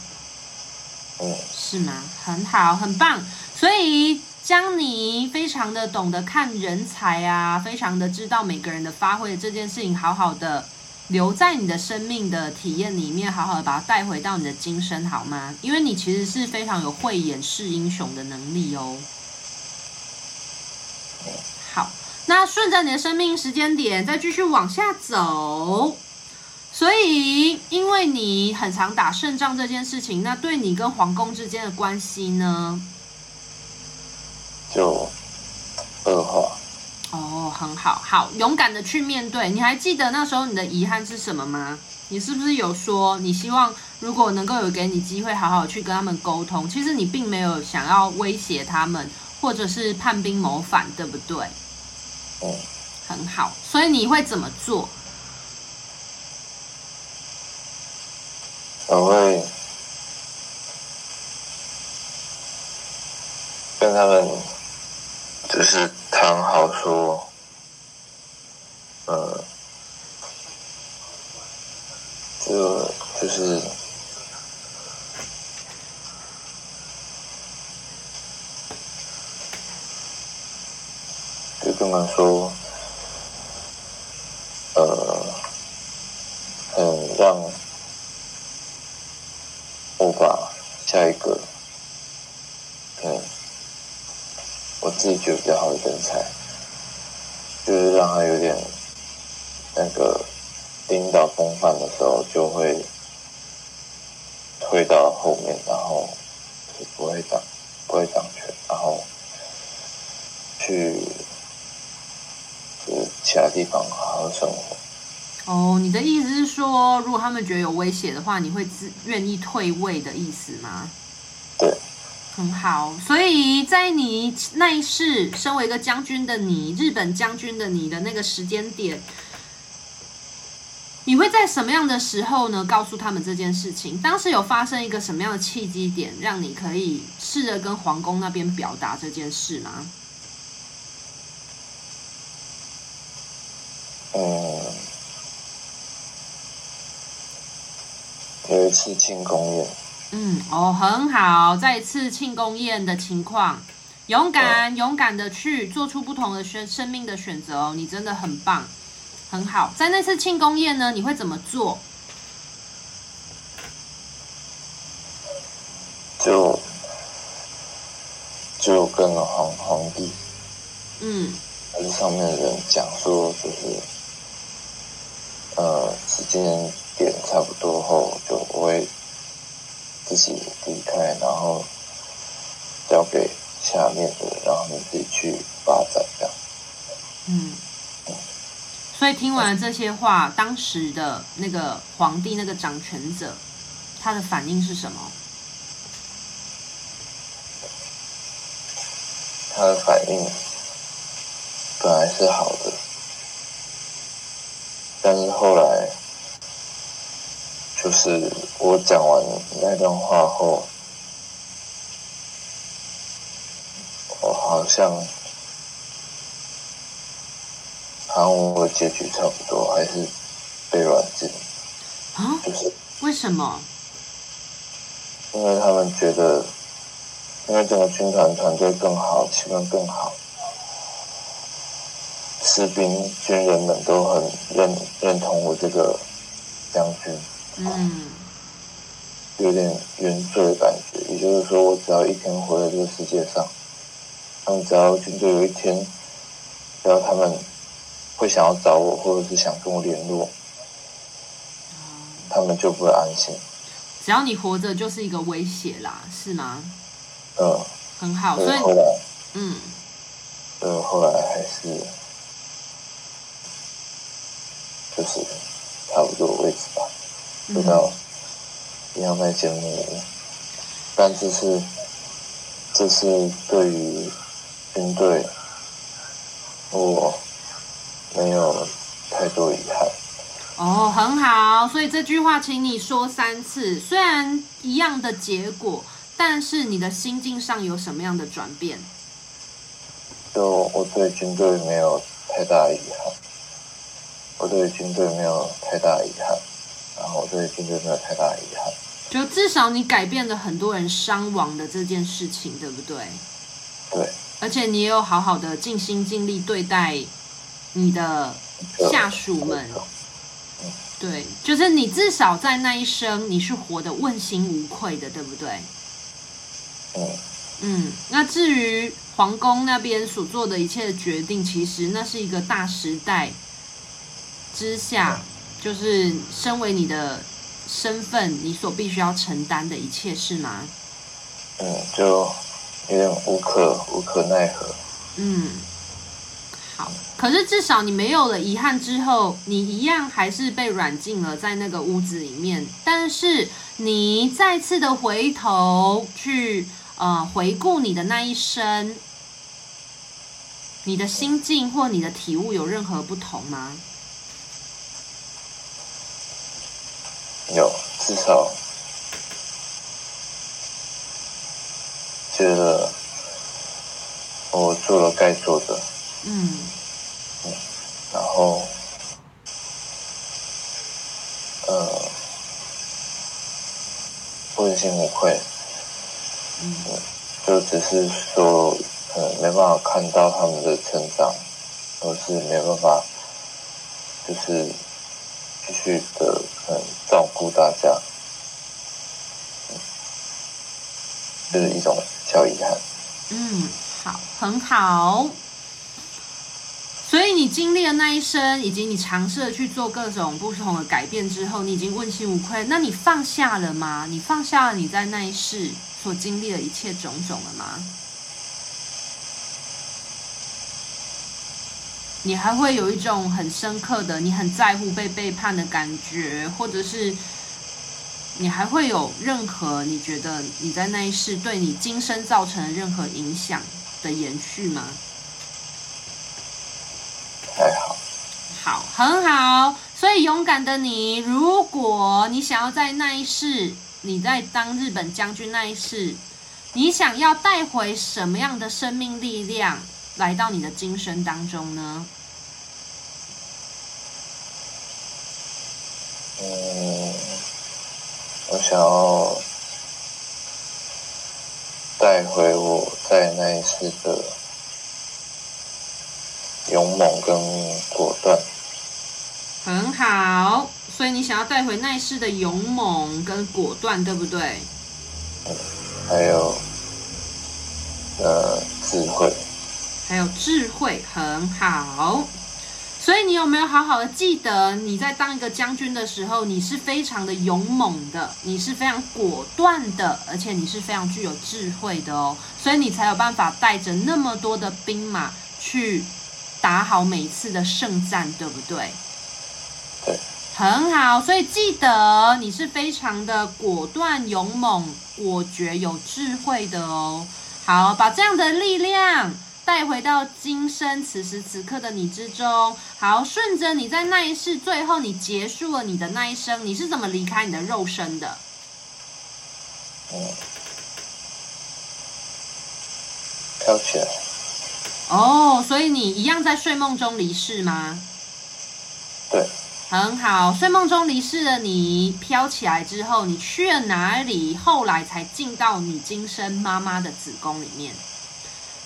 嗯，是吗？很好，很棒。所以将你非常的懂得看人才啊，非常的知道每个人的发挥这件事情，好好的留在你的生命的体验里面，好好的把它带回到你的今生，好吗？因为你其实是非常有慧眼识英雄的能力哦。好。那顺着你的生命时间点再继续往下走，所以，因为你很常打胜仗这件事情，那对你跟皇宫之间的关系呢？就恶化。哦，很好，好，勇敢的去面对。你还记得那时候你的遗憾是什么吗？你是不是有说你希望如果能够有给你机会，好好去跟他们沟通？其实你并没有想要威胁他们，或者是叛兵谋反，对不对？哦，很好。所以你会怎么做？我会跟他们就是谈好说，呃，就就是就跟他说，呃，很让。我把下一个，嗯，我自己觉得比较好的人才，就是让他有点那个盯到风范的时候，就会退到后面，然后不会掌不会掌权，然后去就是其他地方好好生活。哦，你的意思是说，如果他们觉得有威胁的话，你会自愿意退位的意思吗？对，很好。所以在你那一世，身为一个将军的你，日本将军的你的那个时间点，你会在什么样的时候呢？告诉他们这件事情？当时有发生一个什么样的契机点，让你可以试着跟皇宫那边表达这件事吗？嗯。有一次庆功宴，嗯，哦，很好，在一次庆功宴的情况，勇敢、哦、勇敢的去做出不同的选生命的选择哦，你真的很棒，很好。在那次庆功宴呢，你会怎么做？就就跟皇皇帝，嗯，还是上面的人讲说，就是呃，时间。点差不多后，就我会自己离开，然后交给下面的，然后你自己去发展这样。嗯，所以听完了这些话，当时的那个皇帝，那个掌权者，他的反应是什么？他的反应本来是好的，但是后来。就是我讲完那段话后，我好像，好像我结局差不多，还是被软禁。啊？就是为什么？因为他们觉得，因为整个军团团队更好，气氛更好，士兵军人们都很认认同我这个将军。嗯，有点原罪的感觉，也就是说，我只要一天活在这个世界上，他们只要军队有一天，只要他们会想要找我，或者是想跟我联络，他们就不会安心。只要你活着，就是一个威胁啦，是吗？嗯，很好。所以后来，嗯，呃，后来还是就是差不多的位置吧。不知道一样在节目，但这是这是对于军队，我没有太多遗憾。哦，很好，所以这句话请你说三次。虽然一样的结果，但是你的心境上有什么样的转变？就我对军队没有太大遗憾，我对军队没有太大遗憾。然后对军队没有太大的遗憾，就至少你改变了很多人伤亡的这件事情，对不对？对。而且你也有好好的尽心尽力对待你的下属们，对，就是你至少在那一生你是活得问心无愧的，对不对？嗯。嗯，那至于皇宫那边所做的一切的决定，其实那是一个大时代之下。就是身为你的身份，你所必须要承担的一切，是吗？嗯，就有点无可无可奈何。嗯，好。可是至少你没有了遗憾之后，你一样还是被软禁了在那个屋子里面。但是你再次的回头去呃回顾你的那一生，你的心境或你的体悟有任何不同吗？有，至少觉得我做了该做的。嗯，嗯，然后，呃，问心无愧。嗯，就只是说，呃，没办法看到他们的成长，或是没办法，就是继续的。嗯，照顾大家，嗯，就是一种小遗憾。嗯，好，很好。所以你经历了那一生，以及你尝试了去做各种不同的改变之后，你已经问心无愧。那你放下了吗？你放下了你在那一世所经历的一切种种了吗？你还会有一种很深刻的，你很在乎被背叛的感觉，或者是你还会有任何你觉得你在那一世对你今生造成任何影响的延续吗？还好，好，很好。所以勇敢的你，如果你想要在那一世，你在当日本将军那一世，你想要带回什么样的生命力量来到你的今生当中呢？嗯，我想要带回我在那一世的勇猛跟果断。很好，所以你想要带回那一世的勇猛跟果断，对不对？嗯，还有呃智慧，还有智慧，很好。所以你有没有好好的记得，你在当一个将军的时候，你是非常的勇猛的，你是非常果断的，而且你是非常具有智慧的哦。所以你才有办法带着那么多的兵马去打好每一次的胜战，对不对？对，很好。所以记得你是非常的果断、勇猛、果决、有智慧的哦。好，把这样的力量。带回到今生此时此刻的你之中，好，顺着你在那一世最后你结束了你的那一生，你是怎么离开你的肉身的？嗯，飘起来。哦，所以你一样在睡梦中离世吗？对。很好，睡梦中离世的你飘起来之后，你去了哪里？后来才进到你今生妈妈的子宫里面。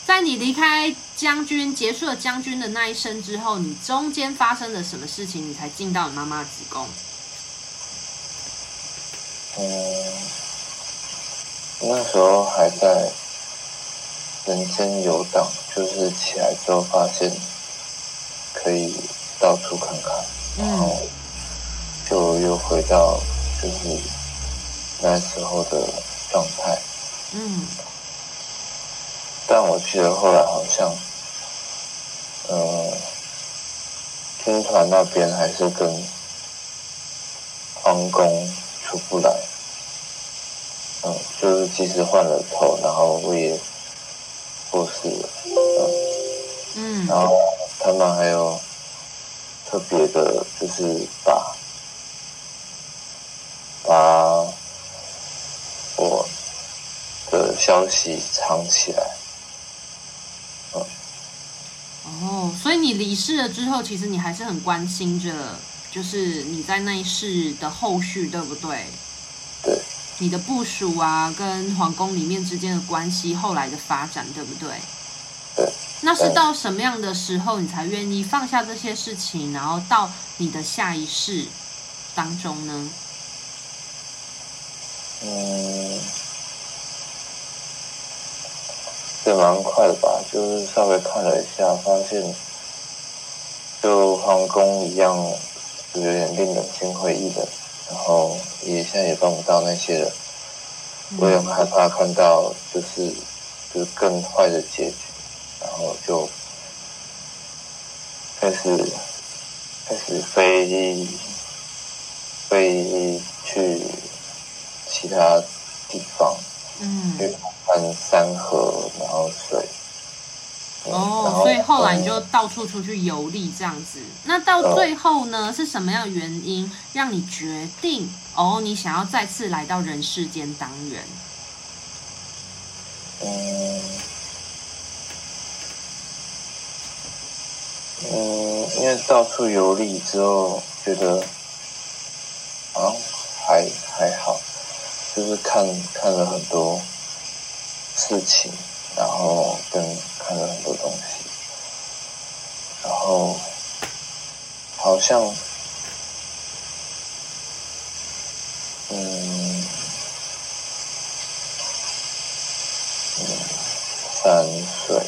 在你离开将军，结束了将军的那一生之后，你中间发生了什么事情，你才进到你妈妈的子宫？嗯，那时候还在人间游荡，就是起来之后发现可以到处看看，然后就又回到就是那时候的状态。嗯。但我记得后来好像，嗯，军团那边还是跟皇宫出不来，嗯，就是即使换了头，然后我也过世了，嗯，嗯，然后他们还有特别的，就是把把我的消息藏起来。哦，所以你离世了之后，其实你还是很关心着，就是你在那一世的后续，对不对？对。你的部署啊，跟皇宫里面之间的关系，后来的发展，对不对？对。那是到什么样的时候，你才愿意放下这些事情，然后到你的下一世当中呢？嗯。也蛮快的吧，就是稍微看了一下，发现就皇宫一样，就有点令人心灰意冷。然后也现在也帮不到那些人，我也很害怕看到就是就是更坏的结局，然后就开始开始飞飞去其他地方，嗯，去看山河，然后水。哦，所以后来你就到处出去游历这样子。那到最后呢，是什么样的原因让你决定哦，你想要再次来到人世间当人？嗯嗯，因为到处游历之后，觉得好像还还好，就是看看了很多事情，然后跟。看了很多东西，然后好像，嗯，嗯，山水，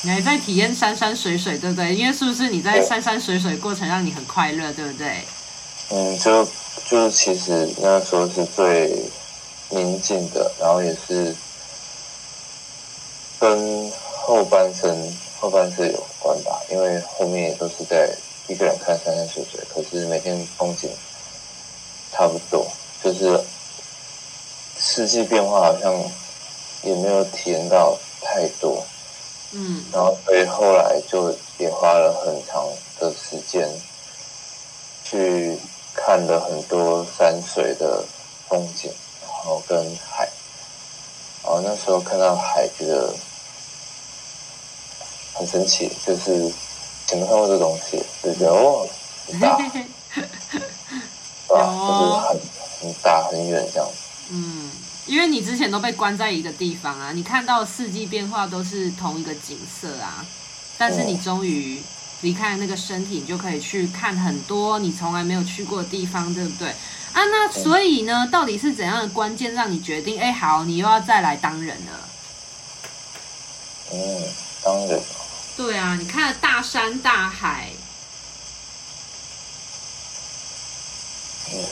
你还在体验山山水水，对不对？因为是不是你在山山水水过程让你很快乐，对不对？嗯，就就是其实那时候是最。宁静的，然后也是跟后半生后半生有关吧，因为后面也都是在一个人看山山水水，可是每天风景差不多，就是四季变化好像也没有体验到太多，嗯，然后所以后来就也花了很长的时间去看了很多山水的风景。然后跟海，然后那时候看到海，觉得很神奇，就是前面看过这东西，就觉得哦，很大，对吧？就是很很大很远这样子。嗯，因为你之前都被关在一个地方啊，你看到四季变化都是同一个景色啊，但是你终于离开那个身体，你就可以去看很多你从来没有去过的地方，对不对？啊，那所以呢，到底是怎样的关键让你决定？哎，好，你又要再来当人了。嗯，当人。对啊，你看了大山大海。嗯。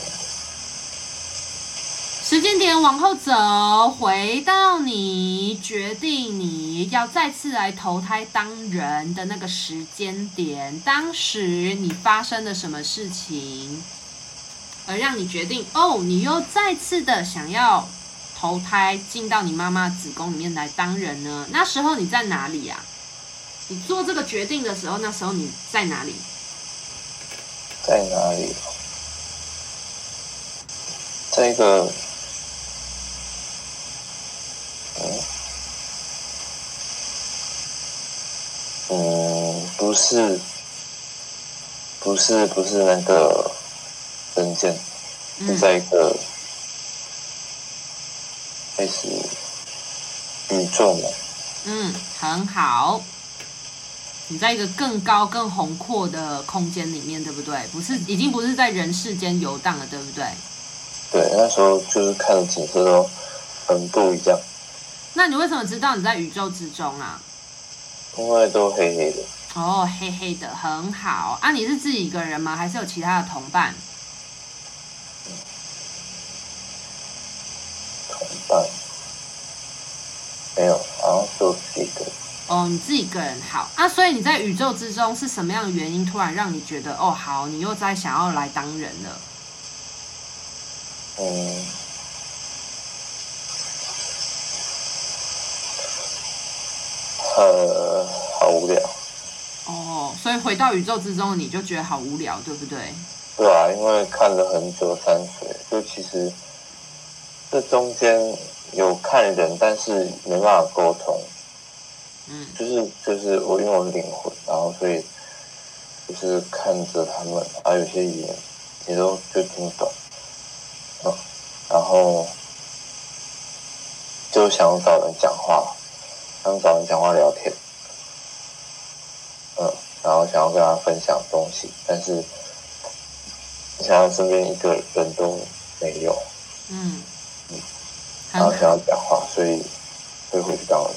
时间点往后走，回到你决定你要再次来投胎当人的那个时间点，当时你发生了什么事情？而让你决定哦，你又再次的想要投胎进到你妈妈子宫里面来当人呢？那时候你在哪里呀？你做这个决定的时候，那时候你在哪里？在哪里？这个，嗯，嗯，不是，不是，不是那个。人间是在一个开始宇宙嘛？嗯，很好。你在一个更高、更宏阔的空间里面，对不对？不是，已经不是在人世间游荡了，对不对？对，那时候就是看的景色都很不一样。那你为什么知道你在宇宙之中啊？因为都黑黑的。哦，黑黑的，很好。啊，你是自己一个人吗？还是有其他的同伴？同伴没有，然后就自己一个人。哦，你自己一个人好啊。所以你在宇宙之中是什么样的原因，突然让你觉得哦，好，你又在想要来当人了？嗯，呃，好无聊。哦，所以回到宇宙之中，你就觉得好无聊，对不对？对啊，因为看了很久山水，就其实这中间。有看人，但是没办法沟通。嗯，就是就是我因为我是灵魂，然后所以就是看着他们，啊，有些语言也都就听不懂。嗯，然后就想找人讲话，想找人讲话聊天。嗯，然后想要跟他分享东西，但是想要身边一个人都没有。嗯。然后想要讲话，所以会回去当人。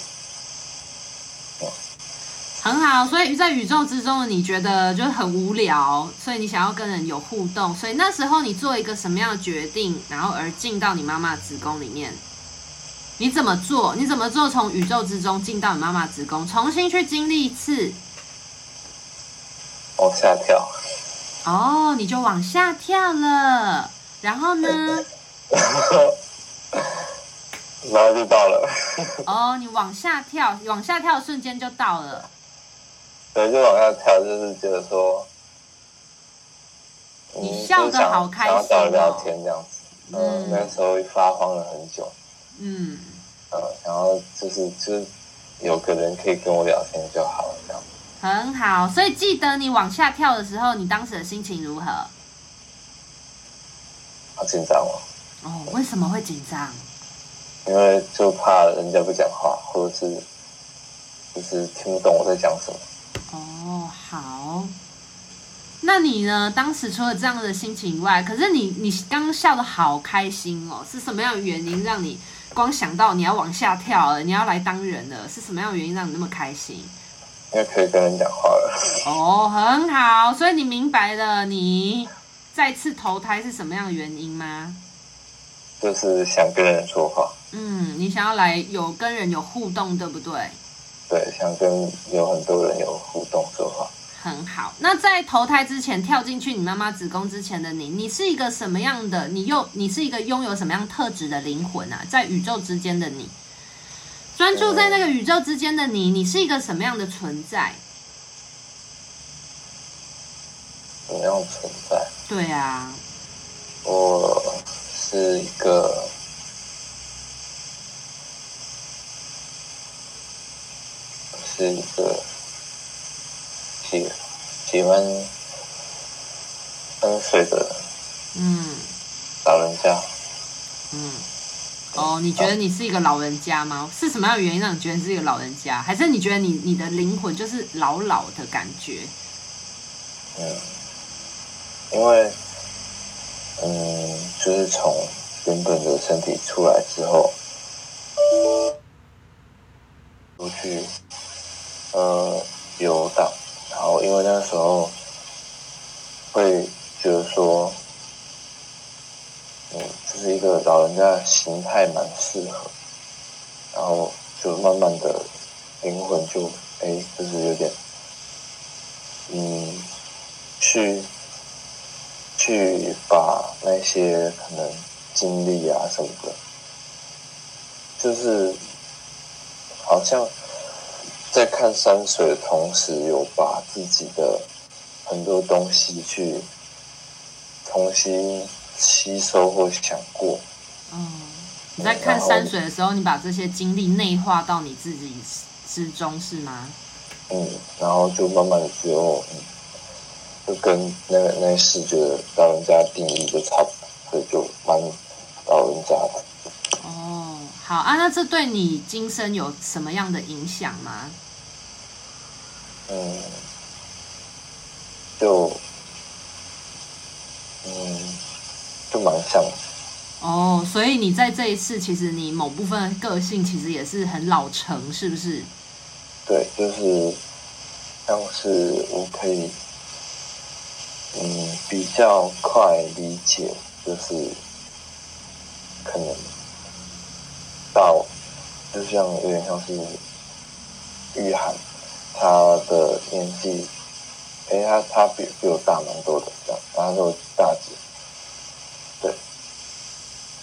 很好，所以在宇宙之中，你觉得就很无聊，所以你想要跟人有互动，所以那时候你做一个什么样的决定，然后而进到你妈妈子宫里面？你怎么做？你怎么做？从宇宙之中进到你妈妈子宫，重新去经历一次，往下跳。哦，你就往下跳了，然后呢？然后就到了。哦，你往下跳，往下跳的瞬间就到了。对，就往下跳，就是觉得说，你笑得好开心哦。想要聊天这样子，嗯，嗯，那时候发慌了很久，嗯，呃，然后就是就是有个人可以跟我聊天就好了，这样。很好，所以记得你往下跳的时候，你当时的心情如何？好紧张哦。哦，为什么会紧张？因为就怕人家不讲话，或者是就是听不懂我在讲什么。哦，好，那你呢？当时除了这样的心情以外，可是你你刚刚笑的好开心哦，是什么样的原因让你光想到你要往下跳了，你要来当人了？是什么样的原因让你那么开心？因为可以跟人讲话了。哦，很好，所以你明白了你再次投胎是什么样的原因吗？就是想跟人说话。嗯，你想要来有跟人有互动，对不对？对，想跟有很多人有互动说话。很好。那在投胎之前，跳进去你妈妈子宫之前的你，你是一个什么样的？你又你是一个拥有什么样特质的灵魂啊？在宇宙之间的你，专注在那个宇宙之间的你，你是一个什么样的存在？什么样存在？对啊，我是一个。是一个喜喜欢喝水的嗯老人家嗯哦，你觉得你是一个老人家吗？是什么样的原因让你觉得你是一个老人家？还是你觉得你你的灵魂就是老老的感觉？嗯，因为嗯，就是从原本的身体出来之后，出去。呃，游荡，然后因为那时候会觉得说，嗯，这是一个老人家形态蛮适合，然后就慢慢的灵魂就哎，就是有点，嗯，去去把那些可能经历啊什么的，就是好像。在看山水的同时，有把自己的很多东西去重新吸收或想过。嗯，你在看山水的时候，你把这些经历内化到你自己之中，是吗？嗯，然后就慢慢的就，嗯，就跟那个那视觉得老人家定义就差不多，所以就蛮老人家的。哦，好啊，那这对你今生有什么样的影响吗？嗯，就，嗯，就蛮像。哦，所以你在这一次，其实你某部分的个性其实也是很老成，是不是？对，就是像是我可以，嗯，比较快理解，就是可能到，就像有点像是玉涵。他的年纪，哎，他他比比我大蛮多的，这样，然后就大姐，对，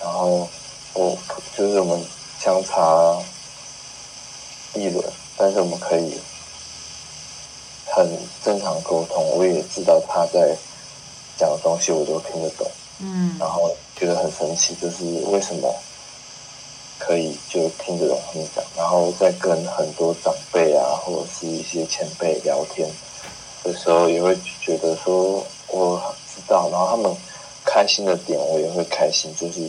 然后我就是我们相差一轮，但是我们可以很正常沟通，我也知道他在讲的东西，我都听得懂，嗯，然后觉得很神奇，就是为什么？可以就听这种分享，然后再跟很多长辈啊，或者是一些前辈聊天的时候，也会觉得说我知道，然后他们开心的点，我也会开心，就是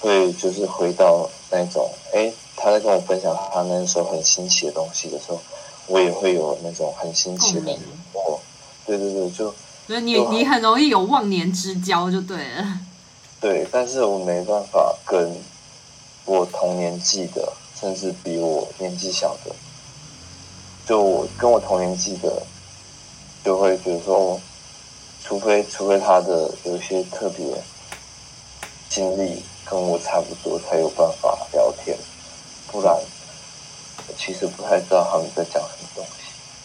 会就是回到那种，哎，他在跟我分享他那时候很新奇的东西的时候，我也会有那种很新奇的哦，对对对，就所以你你很容易有忘年之交就对了，对，但是我没办法跟。我同年纪的，甚至比我年纪小的，就我跟我同年纪的，就会觉得说，除非除非他的有些特别经历跟我差不多，才有办法聊天，不然其实不太知道他们在讲什么东西。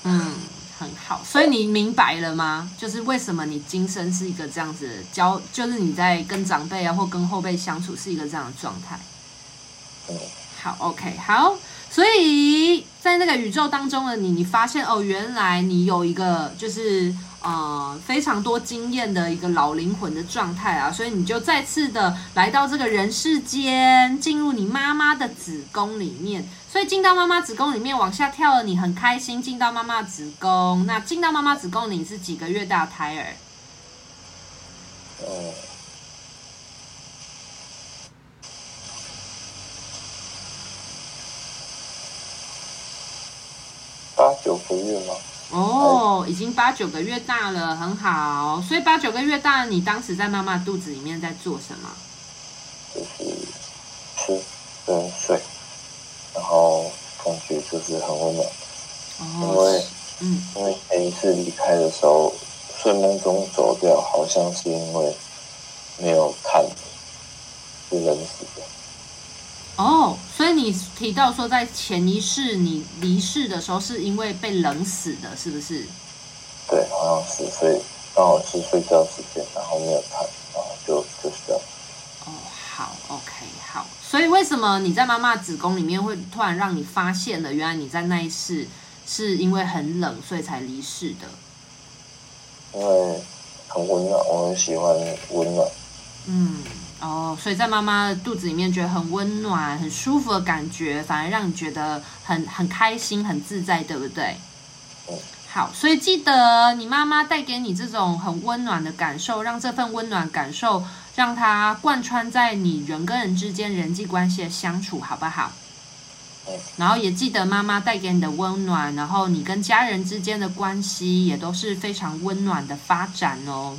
嗯，很好。所以你明白了吗？就是为什么你今生是一个这样子的交，就是你在跟长辈啊或跟后辈相处是一个这样的状态。好，OK，好。所以在那个宇宙当中的你，你发现哦，原来你有一个就是呃非常多经验的一个老灵魂的状态啊，所以你就再次的来到这个人世间，进入你妈妈的子宫里面。所以进到妈妈子宫里面往下跳了，你很开心进到妈妈子宫。那进到妈妈子宫，你是几个月大胎儿？哦。八九个月吗？哦，已经八九个月大了，很好。所以八九个月大，你当时在妈妈肚子里面在做什么？就是吃跟睡，然后感觉就是很温暖。哦，因为嗯，因为前一次离开的时候，睡梦中走掉，好像是因为没有看，是冷死的。哦，所以你提到说，在前一世你离世的时候，是因为被冷死的，是不是？对，好像是，所以刚好是睡觉时间，然后没有看，然后就就是这样。哦，好，OK，好。所以为什么你在妈妈子宫里面会突然让你发现了，原来你在那一世是因为很冷，所以才离世的？因为很温暖，我很喜欢温暖。嗯。哦，所以在妈妈的肚子里面觉得很温暖、很舒服的感觉，反而让你觉得很很开心、很自在，对不对？好，所以记得你妈妈带给你这种很温暖的感受，让这份温暖感受让它贯穿在你人跟人之间人际关系的相处，好不好？然后也记得妈妈带给你的温暖，然后你跟家人之间的关系也都是非常温暖的发展哦。